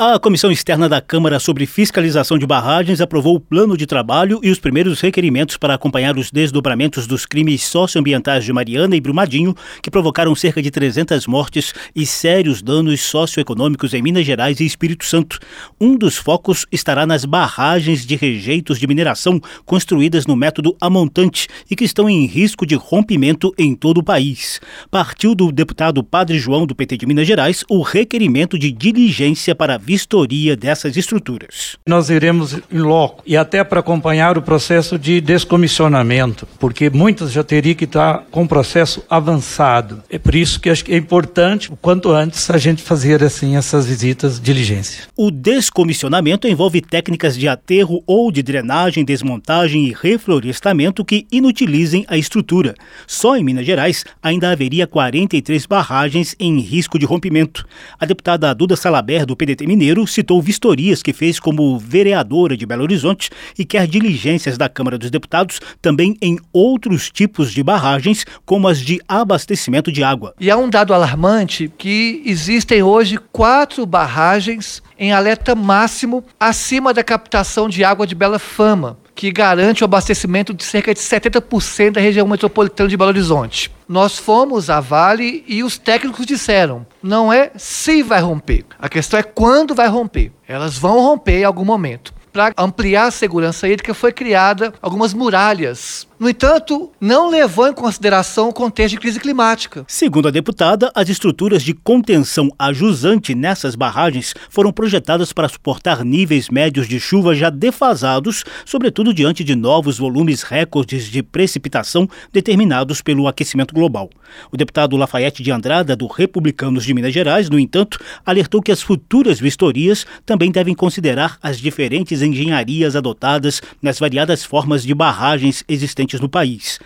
A Comissão Externa da Câmara sobre Fiscalização de Barragens aprovou o plano de trabalho e os primeiros requerimentos para acompanhar os desdobramentos dos crimes socioambientais de Mariana e Brumadinho, que provocaram cerca de 300 mortes e sérios danos socioeconômicos em Minas Gerais e Espírito Santo. Um dos focos estará nas barragens de rejeitos de mineração construídas no método amontante e que estão em risco de rompimento em todo o país. Partiu do deputado Padre João do PT de Minas Gerais o requerimento de diligência para vistoria dessas estruturas. Nós iremos em loco e até para acompanhar o processo de descomissionamento, porque muitas já teriam que estar com o processo avançado. É por isso que acho que é importante, o quanto antes, a gente fazer assim essas visitas de diligência. O descomissionamento envolve técnicas de aterro ou de drenagem, desmontagem e reflorestamento que inutilizem a estrutura. Só em Minas Gerais ainda haveria 43 barragens em risco de rompimento. A deputada Duda Salaber, do PDT Mineiro citou vistorias que fez como vereadora de Belo Horizonte e quer diligências da Câmara dos Deputados também em outros tipos de barragens, como as de abastecimento de água. E há um dado alarmante que existem hoje quatro barragens em alerta máximo acima da captação de água de Bela Fama que garante o abastecimento de cerca de 70% da região metropolitana de Belo Horizonte. Nós fomos à Vale e os técnicos disseram: não é se vai romper, a questão é quando vai romper. Elas vão romper em algum momento. Para ampliar a segurança hídrica, foi criada algumas muralhas no entanto, não levou em consideração o contexto de crise climática. Segundo a deputada, as estruturas de contenção ajusante nessas barragens foram projetadas para suportar níveis médios de chuva já defasados, sobretudo diante de novos volumes recordes de precipitação determinados pelo aquecimento global. O deputado Lafayette de Andrada, do Republicanos de Minas Gerais, no entanto, alertou que as futuras vistorias também devem considerar as diferentes engenharias adotadas nas variadas formas de barragens existentes no país.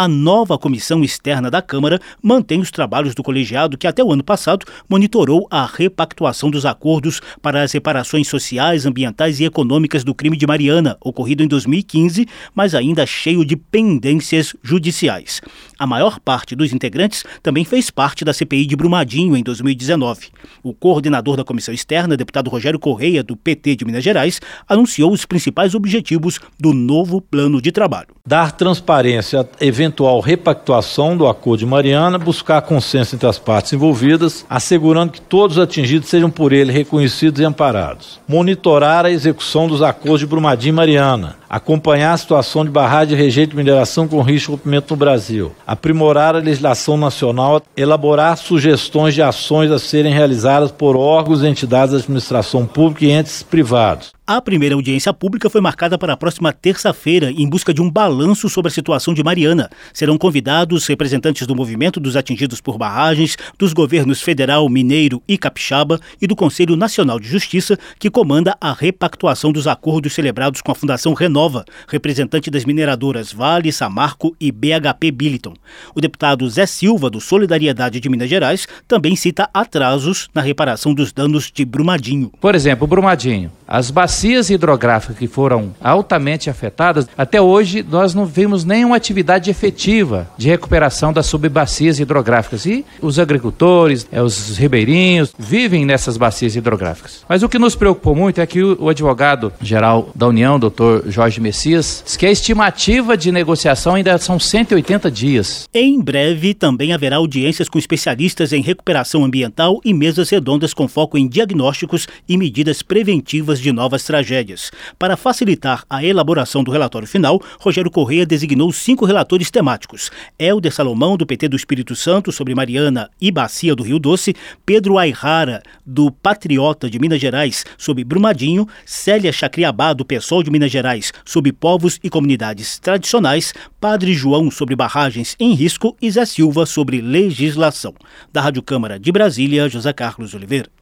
A nova comissão externa da Câmara mantém os trabalhos do colegiado que até o ano passado monitorou a repactuação dos acordos para as reparações sociais, ambientais e econômicas do crime de Mariana, ocorrido em 2015, mas ainda cheio de pendências judiciais. A maior parte dos integrantes também fez parte da CPI de Brumadinho em 2019. O coordenador da comissão externa, deputado Rogério Correia, do PT de Minas Gerais, anunciou os principais objetivos do novo plano de trabalho. Dar transparência à eventual repactuação do acordo de Mariana, buscar consenso entre as partes envolvidas, assegurando que todos os atingidos sejam por ele reconhecidos e amparados. Monitorar a execução dos acordos de Brumadinho e Mariana, acompanhar a situação de barragem de rejeito de mineração com risco de rompimento no Brasil, aprimorar a legislação nacional, elaborar sugestões de ações a serem realizadas por órgãos e entidades da administração pública e entes privados, a primeira audiência pública foi marcada para a próxima terça-feira, em busca de um balanço sobre a situação de Mariana. Serão convidados representantes do movimento dos atingidos por barragens, dos governos federal, mineiro e capixaba e do Conselho Nacional de Justiça, que comanda a repactuação dos acordos celebrados com a Fundação Renova, representante das mineradoras Vale, Samarco e BHP Billiton. O deputado Zé Silva, do Solidariedade de Minas Gerais, também cita atrasos na reparação dos danos de Brumadinho. Por exemplo, Brumadinho. As bacias hidrográficas que foram altamente afetadas, até hoje nós não vimos nenhuma atividade efetiva de recuperação das subbacias hidrográficas. E os agricultores, eh, os ribeirinhos, vivem nessas bacias hidrográficas. Mas o que nos preocupou muito é que o advogado-geral da União, doutor Jorge Messias, diz que a estimativa de negociação ainda são 180 dias. Em breve também haverá audiências com especialistas em recuperação ambiental e mesas redondas com foco em diagnósticos e medidas preventivas de novas tragédias. Para facilitar a elaboração do relatório final, Rogério Correia designou cinco relatores temáticos: Helder Salomão, do PT do Espírito Santo, sobre Mariana e Bacia do Rio Doce, Pedro Ayrara, do Patriota de Minas Gerais, sobre Brumadinho, Célia Chacriabá, do PSOL de Minas Gerais, sobre povos e comunidades tradicionais, Padre João, sobre barragens em risco e Zé Silva, sobre legislação. Da Rádio Câmara de Brasília, José Carlos Oliveira.